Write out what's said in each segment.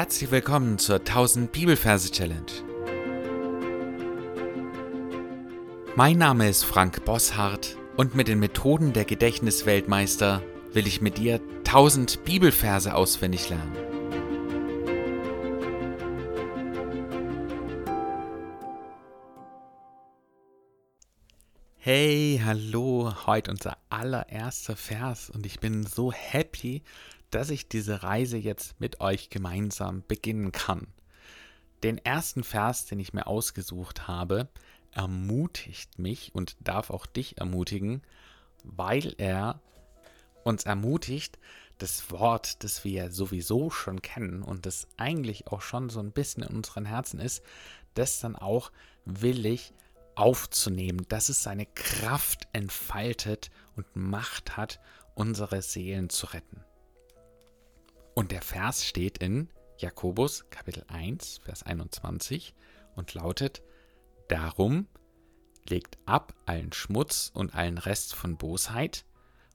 Herzlich willkommen zur 1000 Bibelverse Challenge. Mein Name ist Frank Bosshardt und mit den Methoden der Gedächtnisweltmeister will ich mit dir 1000 Bibelverse auswendig lernen. Hey, hallo, heute unser allererster Vers und ich bin so happy, dass ich diese Reise jetzt mit euch gemeinsam beginnen kann. Den ersten Vers, den ich mir ausgesucht habe, ermutigt mich und darf auch dich ermutigen, weil er uns ermutigt, das Wort, das wir sowieso schon kennen und das eigentlich auch schon so ein bisschen in unseren Herzen ist, das dann auch willig aufzunehmen, dass es seine Kraft entfaltet und Macht hat, unsere Seelen zu retten. Und der Vers steht in Jakobus Kapitel 1, Vers 21 und lautet, Darum legt ab allen Schmutz und allen Rest von Bosheit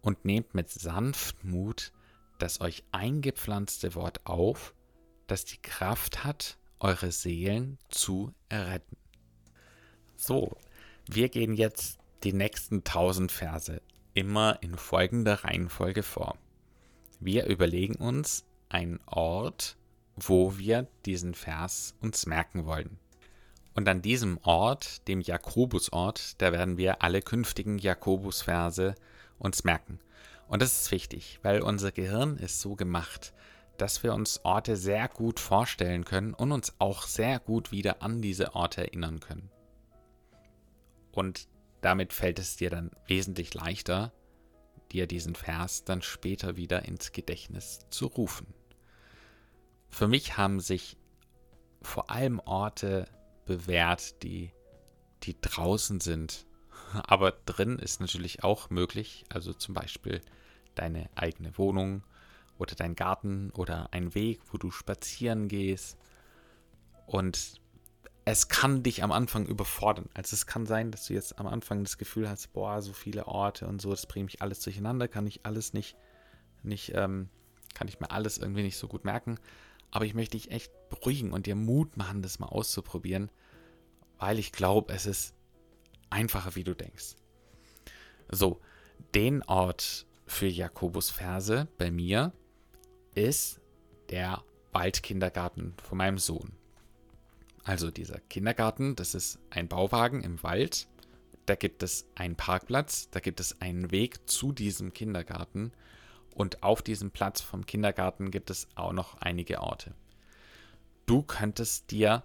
und nehmt mit Sanftmut das euch eingepflanzte Wort auf, das die Kraft hat, eure Seelen zu erretten. So, wir gehen jetzt die nächsten tausend Verse immer in folgender Reihenfolge vor. Wir überlegen uns einen Ort, wo wir diesen Vers uns merken wollen. Und an diesem Ort, dem Jakobusort, da werden wir alle künftigen Jakobusverse uns merken. Und das ist wichtig, weil unser Gehirn ist so gemacht, dass wir uns Orte sehr gut vorstellen können und uns auch sehr gut wieder an diese Orte erinnern können. Und damit fällt es dir dann wesentlich leichter, dir diesen Vers dann später wieder ins Gedächtnis zu rufen. Für mich haben sich vor allem Orte bewährt, die, die draußen sind. Aber drin ist natürlich auch möglich, also zum Beispiel deine eigene Wohnung oder dein Garten oder ein Weg, wo du spazieren gehst. Und es kann dich am Anfang überfordern. Also es kann sein, dass du jetzt am Anfang das Gefühl hast, boah, so viele Orte und so, das bringt mich alles durcheinander, kann ich alles nicht, nicht, ähm, kann ich mir alles irgendwie nicht so gut merken. Aber ich möchte dich echt beruhigen und dir Mut machen, das mal auszuprobieren, weil ich glaube, es ist einfacher, wie du denkst. So, den Ort für Jakobus Verse bei mir ist der Waldkindergarten von meinem Sohn. Also dieser Kindergarten, das ist ein Bauwagen im Wald. Da gibt es einen Parkplatz, da gibt es einen Weg zu diesem Kindergarten und auf diesem Platz vom Kindergarten gibt es auch noch einige Orte. Du könntest dir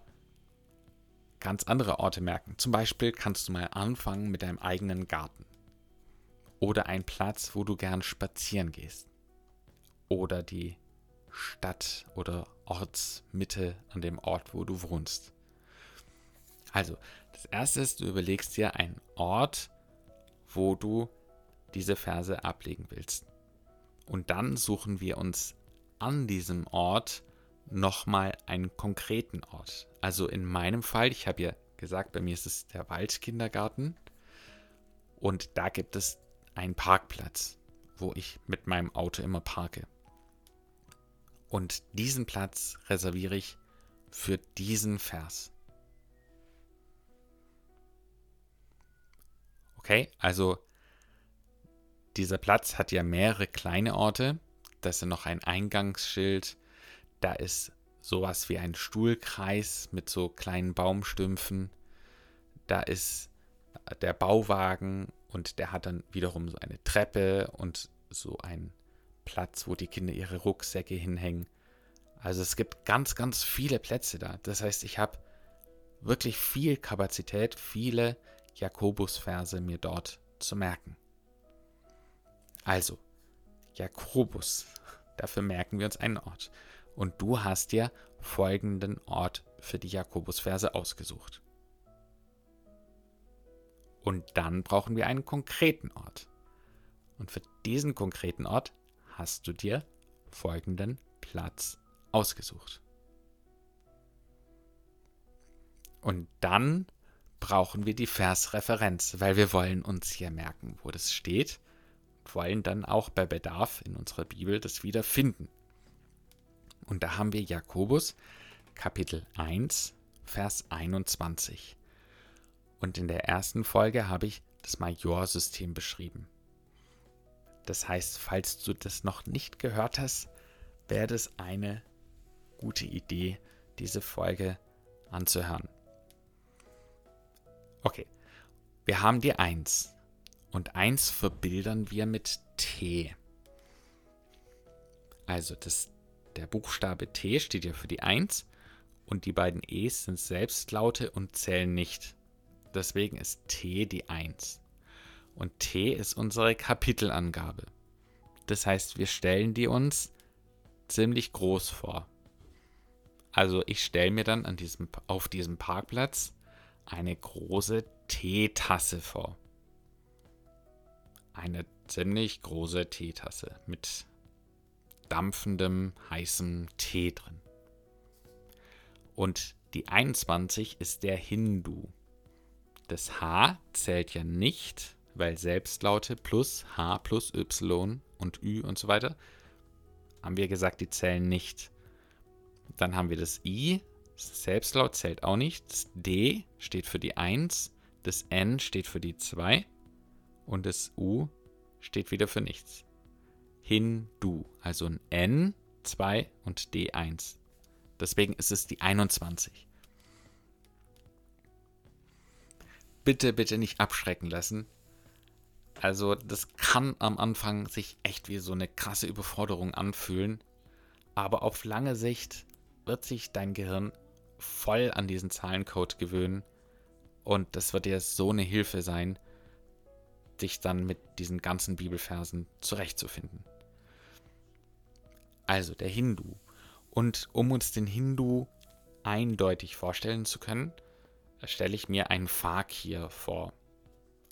ganz andere Orte merken. Zum Beispiel kannst du mal anfangen mit deinem eigenen Garten. Oder ein Platz, wo du gern spazieren gehst. Oder die Stadt oder Ortsmitte an dem Ort, wo du wohnst. Also, das erste ist, du überlegst dir einen Ort, wo du diese Verse ablegen willst. Und dann suchen wir uns an diesem Ort nochmal einen konkreten Ort. Also in meinem Fall, ich habe ja gesagt, bei mir ist es der Waldkindergarten. Und da gibt es einen Parkplatz, wo ich mit meinem Auto immer parke. Und diesen Platz reserviere ich für diesen Vers. Okay, also dieser Platz hat ja mehrere kleine Orte. Da ist ja noch ein Eingangsschild. Da ist sowas wie ein Stuhlkreis mit so kleinen Baumstümpfen. Da ist der Bauwagen und der hat dann wiederum so eine Treppe und so einen Platz, wo die Kinder ihre Rucksäcke hinhängen. Also es gibt ganz, ganz viele Plätze da. Das heißt, ich habe wirklich viel Kapazität, viele Jakobusverse mir dort zu merken. Also, Jakobus, dafür merken wir uns einen Ort. Und du hast dir folgenden Ort für die Jakobusverse ausgesucht. Und dann brauchen wir einen konkreten Ort. Und für diesen konkreten Ort hast du dir folgenden Platz ausgesucht. Und dann brauchen wir die Versreferenz, weil wir wollen uns hier merken, wo das steht, wollen dann auch bei Bedarf in unserer Bibel das wieder finden. Und da haben wir Jakobus Kapitel 1, Vers 21. Und in der ersten Folge habe ich das Majorsystem beschrieben. Das heißt, falls du das noch nicht gehört hast, wäre das eine gute Idee, diese Folge anzuhören. Okay, wir haben die 1 und 1 verbildern wir mit T. Also das, der Buchstabe T steht ja für die 1 und die beiden E's sind Selbstlaute und zählen nicht. Deswegen ist T die 1. Und T ist unsere Kapitelangabe. Das heißt, wir stellen die uns ziemlich groß vor. Also ich stelle mir dann an diesem, auf diesem Parkplatz eine große Teetasse vor. Eine ziemlich große Teetasse mit dampfendem, heißem Tee drin. Und die 21 ist der Hindu. Das H zählt ja nicht, weil Selbstlaute plus H plus Y und Ü und so weiter, haben wir gesagt, die zählen nicht. Dann haben wir das I, das Selbstlaut zählt auch nicht. Das D steht für die 1, das N steht für die 2 und das U steht wieder für nichts. Hindu, also ein N, 2 und D1. Deswegen ist es die 21. Bitte, bitte nicht abschrecken lassen. Also das kann am Anfang sich echt wie so eine krasse Überforderung anfühlen. Aber auf lange Sicht wird sich dein Gehirn voll an diesen Zahlencode gewöhnen. Und das wird dir so eine Hilfe sein, dich dann mit diesen ganzen Bibelversen zurechtzufinden. Also der Hindu. Und um uns den Hindu eindeutig vorstellen zu können, stelle ich mir einen Fakir vor.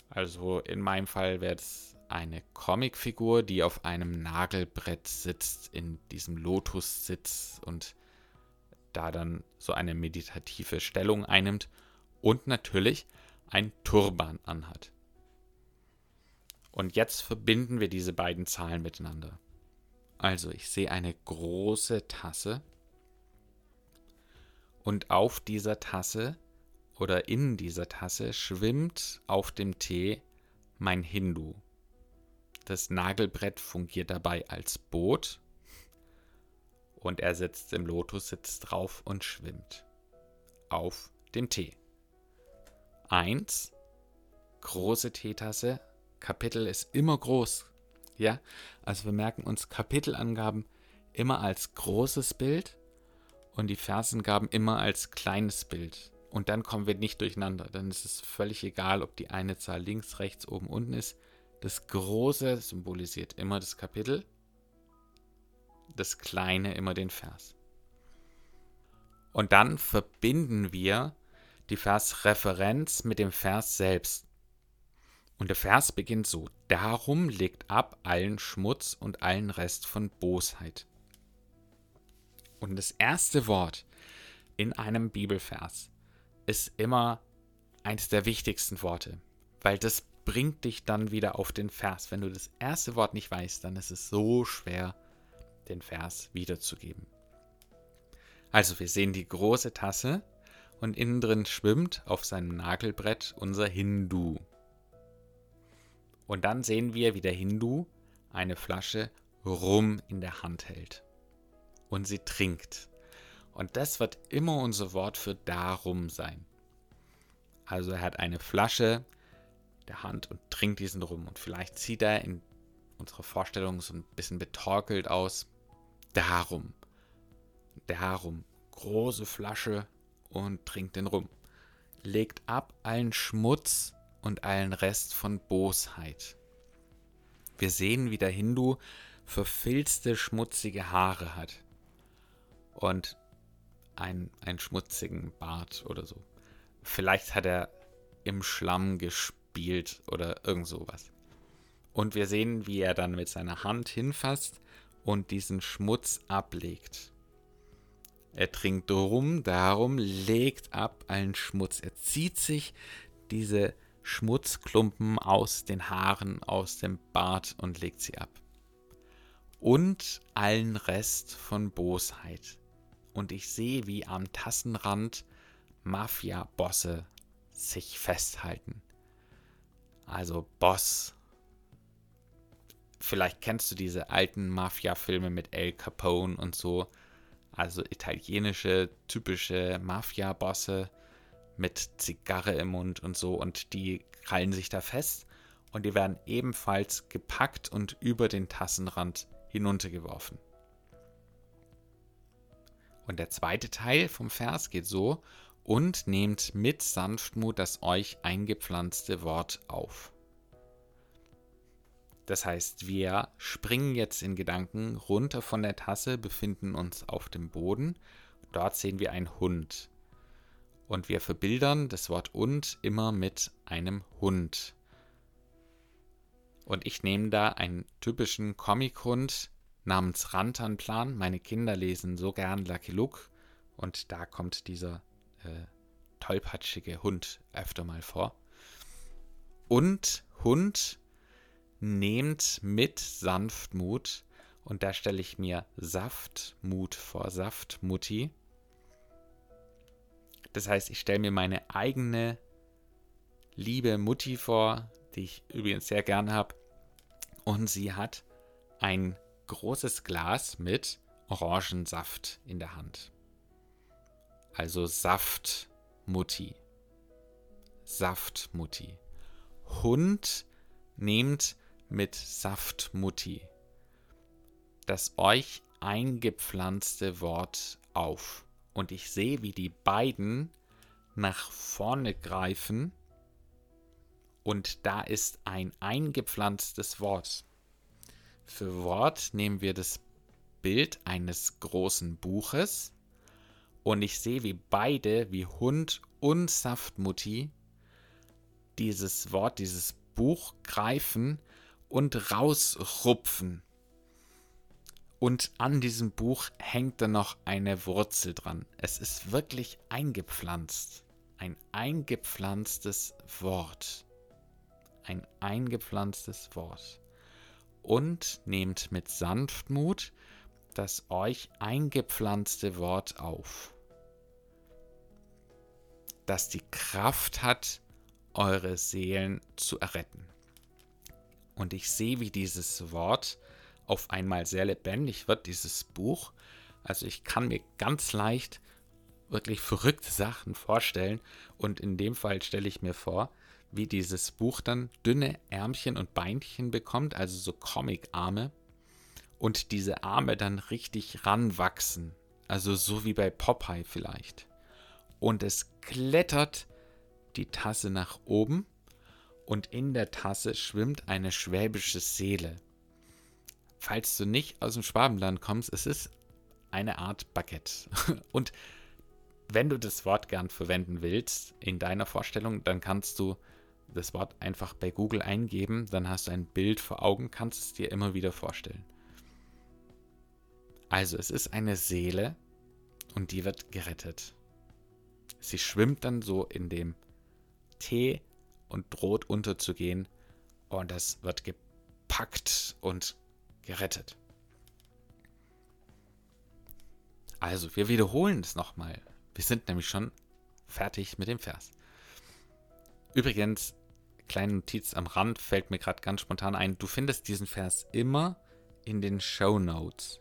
Also in meinem Fall wäre es eine Comicfigur, die auf einem Nagelbrett sitzt, in diesem Lotus-Sitz und da dann so eine meditative Stellung einnimmt und natürlich ein Turban anhat. Und jetzt verbinden wir diese beiden Zahlen miteinander. Also ich sehe eine große Tasse und auf dieser Tasse oder in dieser Tasse schwimmt auf dem Tee mein Hindu. Das Nagelbrett fungiert dabei als Boot und er sitzt im Lotussitz drauf und schwimmt auf dem Tee. Eins, große Teetasse, Kapitel ist immer groß. Ja, also wir merken uns Kapitelangaben immer als großes Bild und die Versengaben immer als kleines Bild. Und dann kommen wir nicht durcheinander. Dann ist es völlig egal, ob die eine Zahl links, rechts, oben, unten ist. Das Große symbolisiert immer das Kapitel, das Kleine immer den Vers. Und dann verbinden wir die Versreferenz mit dem Vers selbst. Und der Vers beginnt so: Darum legt ab allen Schmutz und allen Rest von Bosheit. Und das erste Wort in einem Bibelvers ist immer eines der wichtigsten Worte, weil das bringt dich dann wieder auf den Vers. Wenn du das erste Wort nicht weißt, dann ist es so schwer, den Vers wiederzugeben. Also wir sehen die große Tasse und innen drin schwimmt auf seinem Nagelbrett unser Hindu. Und dann sehen wir, wie der Hindu eine Flasche Rum in der Hand hält. Und sie trinkt. Und das wird immer unser Wort für darum sein. Also er hat eine Flasche der Hand und trinkt diesen rum. Und vielleicht sieht er in unserer Vorstellung so ein bisschen betorkelt aus. Darum. Darum. Große Flasche und trinkt den rum. Legt ab allen Schmutz und allen Rest von Bosheit. Wir sehen, wie der Hindu verfilzte, schmutzige Haare hat. Und einen, einen schmutzigen Bart oder so. Vielleicht hat er im Schlamm gespielt oder irgend sowas. Und wir sehen, wie er dann mit seiner Hand hinfasst und diesen Schmutz ablegt. Er trinkt rum, darum legt ab allen Schmutz. Er zieht sich diese Schmutzklumpen aus den Haaren, aus dem Bart und legt sie ab. und allen Rest von Bosheit. Und ich sehe, wie am Tassenrand Mafia-Bosse sich festhalten. Also Boss. Vielleicht kennst du diese alten Mafia-Filme mit El Capone und so. Also italienische, typische Mafia-Bosse mit Zigarre im Mund und so. Und die krallen sich da fest und die werden ebenfalls gepackt und über den Tassenrand hinuntergeworfen. Und der zweite Teil vom Vers geht so, und nehmt mit Sanftmut das euch eingepflanzte Wort auf. Das heißt, wir springen jetzt in Gedanken runter von der Tasse, befinden uns auf dem Boden. Dort sehen wir einen Hund. Und wir verbildern das Wort und immer mit einem Hund. Und ich nehme da einen typischen Comic-Hund namens Rantanplan. Meine Kinder lesen so gern Lucky Luke und da kommt dieser äh, tollpatschige Hund öfter mal vor. Und Hund nehmt mit Sanftmut und da stelle ich mir Saftmut vor, Saftmutti. Das heißt, ich stelle mir meine eigene liebe Mutti vor, die ich übrigens sehr gern habe. Und sie hat ein großes Glas mit Orangensaft in der Hand. Also Saftmutti. Saftmutti. Hund nehmt mit Saftmutti das euch eingepflanzte Wort auf. Und ich sehe, wie die beiden nach vorne greifen und da ist ein eingepflanztes Wort. Für Wort nehmen wir das Bild eines großen Buches und ich sehe, wie beide, wie Hund und Saftmutti, dieses Wort, dieses Buch greifen und rausrupfen. Und an diesem Buch hängt dann noch eine Wurzel dran. Es ist wirklich eingepflanzt. Ein eingepflanztes Wort ein eingepflanztes Wort. Und nehmt mit Sanftmut das euch eingepflanzte Wort auf, das die Kraft hat, eure Seelen zu erretten. Und ich sehe, wie dieses Wort auf einmal sehr lebendig wird, dieses Buch. Also ich kann mir ganz leicht wirklich verrückte Sachen vorstellen. Und in dem Fall stelle ich mir vor, wie dieses Buch dann dünne Ärmchen und Beinchen bekommt, also so Comic-Arme. Und diese Arme dann richtig ranwachsen. Also so wie bei Popeye vielleicht. Und es klettert die Tasse nach oben und in der Tasse schwimmt eine schwäbische Seele. Falls du nicht aus dem Schwabenland kommst, es ist eine Art Baguette. Und wenn du das Wort gern verwenden willst in deiner Vorstellung, dann kannst du das Wort einfach bei Google eingeben, dann hast du ein Bild vor Augen, kannst es dir immer wieder vorstellen. Also es ist eine Seele und die wird gerettet. Sie schwimmt dann so in dem Tee und droht unterzugehen und das wird gepackt und gerettet. Also, wir wiederholen es nochmal. Wir sind nämlich schon fertig mit dem Vers. Übrigens, kleine Notiz am Rand fällt mir gerade ganz spontan ein. Du findest diesen Vers immer in den Show Notes.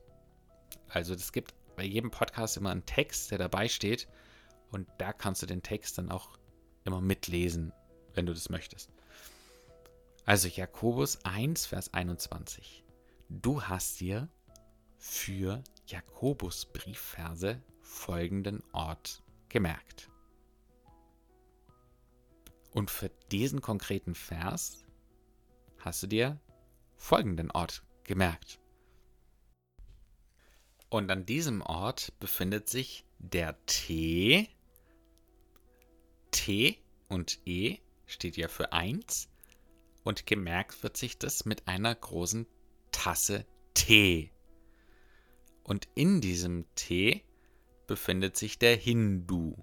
Also es gibt bei jedem Podcast immer einen Text, der dabei steht. Und da kannst du den Text dann auch immer mitlesen, wenn du das möchtest. Also Jakobus 1, Vers 21. Du hast dir für Jakobus Briefverse folgenden Ort gemerkt. Und für diesen konkreten Vers hast du dir folgenden Ort gemerkt. Und an diesem Ort befindet sich der T. T und E steht ja für 1. Und gemerkt wird sich das mit einer großen Tasse Tee. Und in diesem Tee befindet sich der Hindu.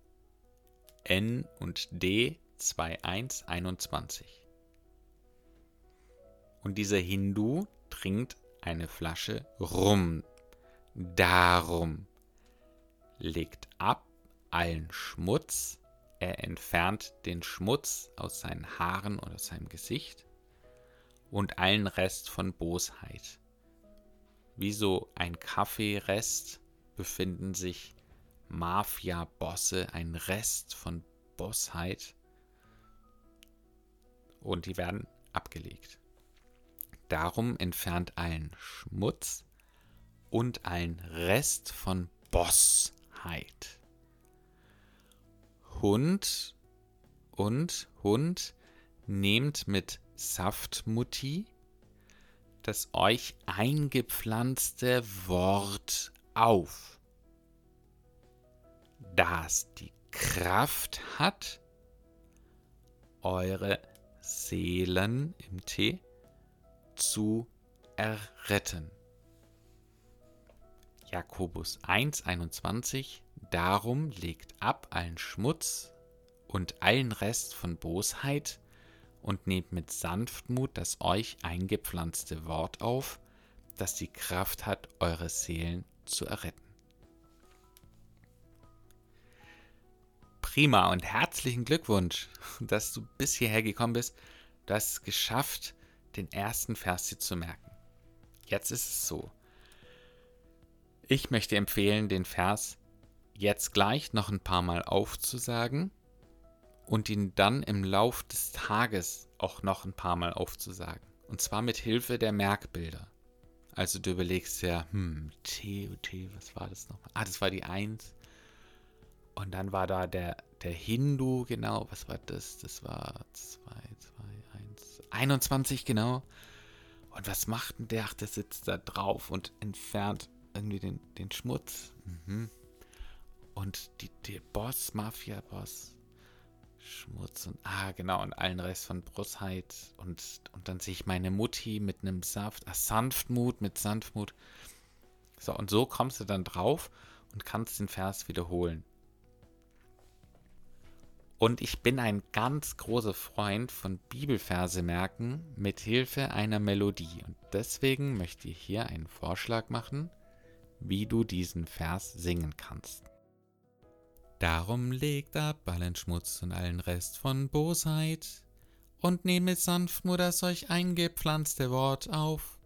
N und D 2121. Und dieser Hindu trinkt eine Flasche Rum. Darum legt ab allen Schmutz, er entfernt den Schmutz aus seinen Haaren oder seinem Gesicht und allen Rest von Bosheit. Wie so ein Kaffeerest befinden sich Mafia-Bosse, ein Rest von Bossheit und die werden abgelegt. Darum entfernt allen Schmutz und allen Rest von Bossheit. Hund und Hund nehmt mit Saftmutti das euch eingepflanzte Wort auf, das die Kraft hat, eure Seelen im Tee zu erretten. Jakobus 1,21 Darum legt ab allen Schmutz und allen Rest von Bosheit und nehmt mit Sanftmut das euch eingepflanzte Wort auf, das die Kraft hat, eure Seelen zu erretten. Prima und herzlichen Glückwunsch, dass du bis hierher gekommen bist. Du hast es geschafft, den ersten Vers dir zu merken. Jetzt ist es so. Ich möchte empfehlen, den Vers jetzt gleich noch ein paar Mal aufzusagen und ihn dann im Lauf des Tages auch noch ein paar Mal aufzusagen. Und zwar mit Hilfe der Merkbilder. Also du überlegst ja, hm, T, T, was war das nochmal? Ah, das war die 1. Und dann war da der, der Hindu, genau, was war das? Das war 2, 2, 1, 21, genau. Und was macht denn der? Ach, der sitzt da drauf und entfernt irgendwie den, den Schmutz. Mhm. Und die, der Boss, Mafia-Boss, Schmutz und, ah, genau, und allen Rest von Brustheit. Und, und dann sehe ich meine Mutti mit einem Saft, ah, Sanftmut, mit Sanftmut. So, und so kommst du dann drauf und kannst den Vers wiederholen. Und ich bin ein ganz großer Freund von Bibelverse merken mit Hilfe einer Melodie. Und deswegen möchte ich hier einen Vorschlag machen, wie du diesen Vers singen kannst. Darum legt ab allen Schmutz und allen Rest von Bosheit und nehmet Sanftmut das euch eingepflanzte Wort auf,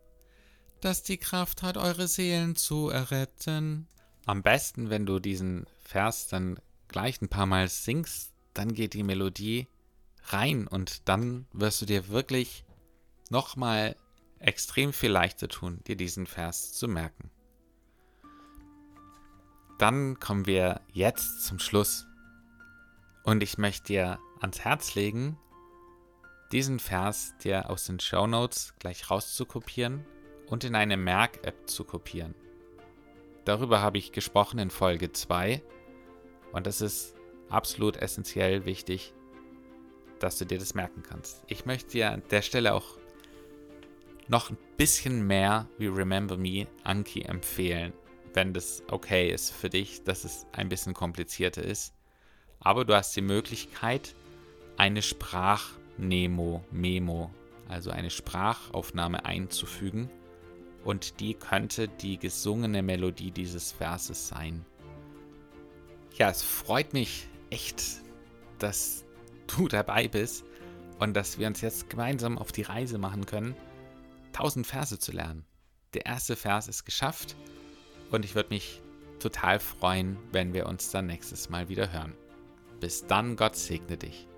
das die Kraft hat, eure Seelen zu erretten. Am besten, wenn du diesen Vers dann gleich ein paar Mal singst, dann geht die Melodie rein und dann wirst du dir wirklich nochmal extrem viel leichter tun, dir diesen Vers zu merken dann kommen wir jetzt zum Schluss. Und ich möchte dir ans Herz legen, diesen Vers dir aus den Show Notes gleich rauszukopieren und in eine Merk-App zu kopieren. Darüber habe ich gesprochen in Folge 2 und es ist absolut essentiell wichtig, dass du dir das merken kannst. Ich möchte dir an der Stelle auch noch ein bisschen mehr wie Remember Me Anki empfehlen wenn das okay ist für dich, dass es ein bisschen komplizierter ist. Aber du hast die Möglichkeit, eine Sprachnemo, Memo, also eine Sprachaufnahme einzufügen. Und die könnte die gesungene Melodie dieses Verses sein. Ja, es freut mich echt, dass du dabei bist und dass wir uns jetzt gemeinsam auf die Reise machen können, 1000 Verse zu lernen. Der erste Vers ist geschafft. Und ich würde mich total freuen, wenn wir uns dann nächstes Mal wieder hören. Bis dann, Gott segne dich.